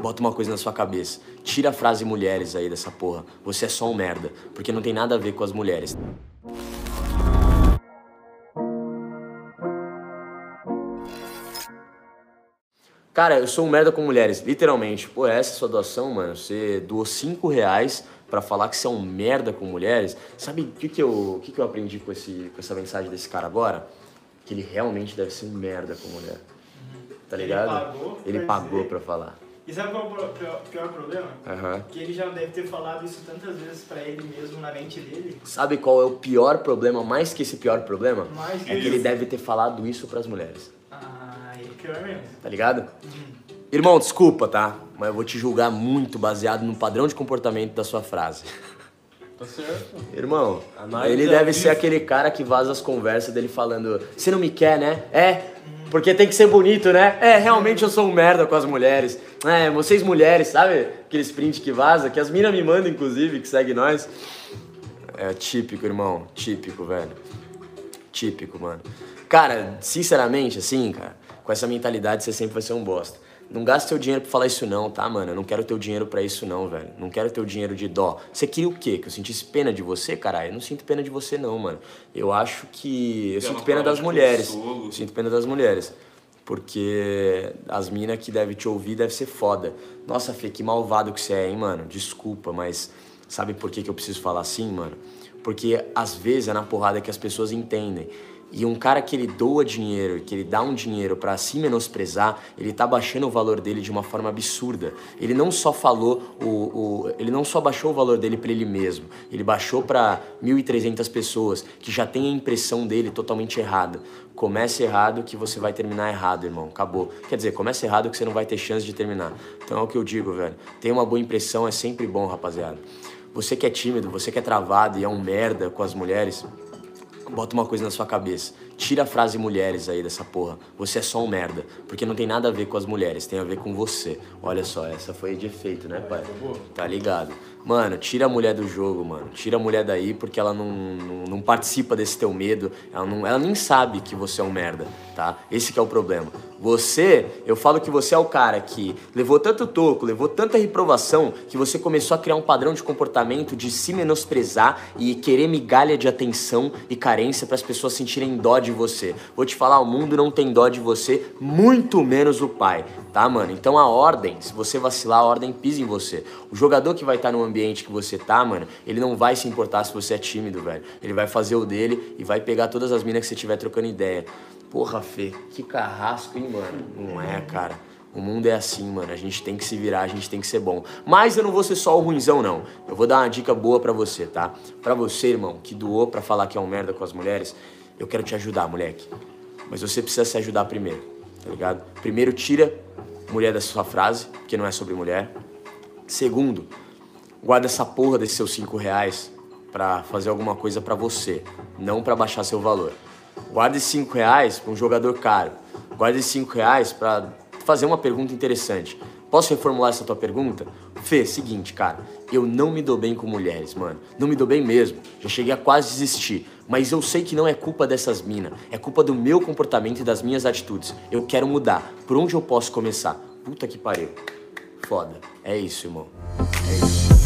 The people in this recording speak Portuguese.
Bota uma coisa na sua cabeça. Tira a frase mulheres aí dessa porra. Você é só um merda. Porque não tem nada a ver com as mulheres. Cara, eu sou um merda com mulheres, literalmente. Pô, essa é a sua doação, mano. Você doou 5 reais pra falar que você é um merda com mulheres. Sabe o que, que, eu, o que, que eu aprendi com, esse, com essa mensagem desse cara agora? Que ele realmente deve ser um merda com mulher. Tá ligado? Ele pagou Ele pagou pra falar. E sabe qual é o pior, pior problema? Aham. Que ele já deve ter falado isso tantas vezes pra ele mesmo na mente dele. Sabe qual é o pior problema, mais que esse pior problema? Mais é que ele deve ter falado isso pras mulheres. Ah, é pior mesmo. Tá ligado? Irmão, desculpa, tá? Mas eu vou te julgar muito baseado no padrão de comportamento da sua frase. Tá certo. Irmão, Análise ele deve ser aquele cara que vaza as conversas dele falando: Você não me quer, né? É, porque tem que ser bonito, né? É, realmente eu sou um merda com as mulheres. É, vocês mulheres, sabe? Aqueles print que vaza, que as minas me mandam, inclusive, que segue nós. É típico, irmão. Típico, velho. Típico, mano. Cara, sinceramente, assim, cara, com essa mentalidade você sempre vai ser um bosta. Não gasta teu dinheiro pra falar isso não, tá, mano? Eu não quero teu dinheiro pra isso não, velho. Não quero teu dinheiro de dó. Você queria o quê? Que eu sentisse pena de você, caralho? Eu não sinto pena de você não, mano. Eu acho que... Eu sinto pena das mulheres. Sinto pena das mulheres. Porque as minas que devem te ouvir deve ser foda. Nossa, Fê, que malvado que você é, hein, mano? Desculpa, mas sabe por que, que eu preciso falar assim, mano? Porque às vezes é na porrada que as pessoas entendem. E um cara que ele doa dinheiro, que ele dá um dinheiro pra se menosprezar, ele tá baixando o valor dele de uma forma absurda. Ele não só falou o, o ele não só baixou o valor dele pra ele mesmo, ele baixou pra 1.300 pessoas que já tem a impressão dele totalmente errada. Comece errado que você vai terminar errado, irmão. Acabou. Quer dizer, comece errado que você não vai ter chance de terminar. Então é o que eu digo, velho. Tem uma boa impressão, é sempre bom, rapaziada. Você que é tímido, você que é travado e é um merda com as mulheres, bota uma coisa na sua cabeça. Tira a frase mulheres aí dessa porra. Você é só um merda. Porque não tem nada a ver com as mulheres, tem a ver com você. Olha só, essa foi de efeito, né, pai? Tá ligado? Mano, tira a mulher do jogo, mano. Tira a mulher daí porque ela não, não, não participa desse teu medo. Ela, não, ela nem sabe que você é um merda, tá? Esse que é o problema. Você, eu falo que você é o cara que levou tanto toco, levou tanta reprovação, que você começou a criar um padrão de comportamento de se menosprezar e querer migalha de atenção e carência para as pessoas sentirem dó de você. Vou te falar, o mundo não tem dó de você, muito menos o pai, tá, mano? Então a ordem, se você vacilar, a ordem pisa em você. O jogador que vai estar no ambiente que você tá, mano, ele não vai se importar se você é tímido, velho. Ele vai fazer o dele e vai pegar todas as minas que você tiver trocando ideia. Porra, Fê, que carrasco, hein, mano? Não é, cara. O mundo é assim, mano. A gente tem que se virar, a gente tem que ser bom. Mas eu não vou ser só o ruinzão, não. Eu vou dar uma dica boa pra você, tá? Pra você, irmão, que doou pra falar que é um merda com as mulheres, eu quero te ajudar, moleque. Mas você precisa se ajudar primeiro, tá ligado? Primeiro, tira mulher da sua frase, porque não é sobre mulher. Segundo, guarda essa porra desses seus cinco reais pra fazer alguma coisa pra você, não pra baixar seu valor. Guarda esses cinco reais pra um jogador caro. Guarda esses cinco reais pra fazer uma pergunta interessante. Posso reformular essa tua pergunta? Fê, seguinte, cara, eu não me dou bem com mulheres, mano. Não me dou bem mesmo. Já cheguei a quase desistir. Mas eu sei que não é culpa dessas minas. É culpa do meu comportamento e das minhas atitudes. Eu quero mudar. Por onde eu posso começar? Puta que pariu. Foda. É isso, irmão. É isso.